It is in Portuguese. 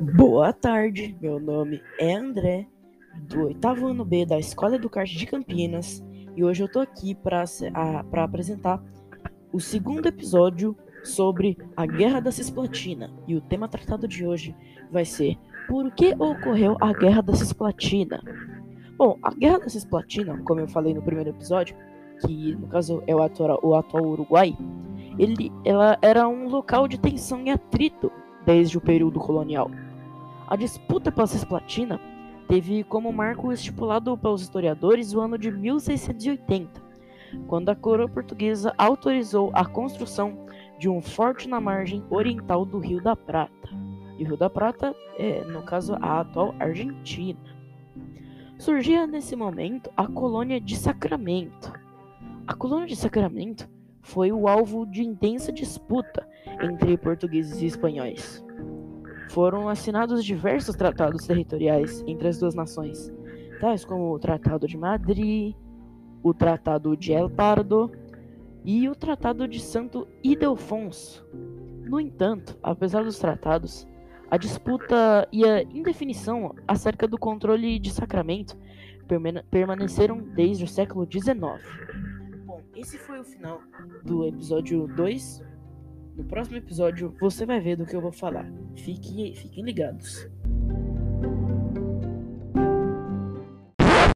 Boa tarde, meu nome é André, do oitavo ano B da Escola Educarte de Campinas, e hoje eu tô aqui para apresentar o segundo episódio sobre a Guerra da Cisplatina. E o tema tratado de hoje vai ser Por que ocorreu a Guerra da Cisplatina? Bom, a Guerra da Cisplatina, como eu falei no primeiro episódio, que no caso é o atual, o atual Uruguai, ele, ela era um local de tensão e atrito desde o período colonial. A disputa pela Cisplatina teve como marco estipulado pelos historiadores o ano de 1680, quando a coroa portuguesa autorizou a construção de um forte na margem oriental do Rio da Prata. E o Rio da Prata é, no caso, a atual Argentina. Surgia nesse momento a colônia de Sacramento. A colônia de Sacramento foi o alvo de intensa disputa entre portugueses e espanhóis foram assinados diversos tratados territoriais entre as duas nações, tais como o Tratado de Madrid, o Tratado de El Pardo e o Tratado de Santo Ildefonso. No entanto, apesar dos tratados, a disputa e a indefinição acerca do controle de Sacramento permaneceram desde o século XIX. Esse foi o final do episódio 2 no próximo episódio você vai ver do que eu vou falar. Fique, fiquem ligados.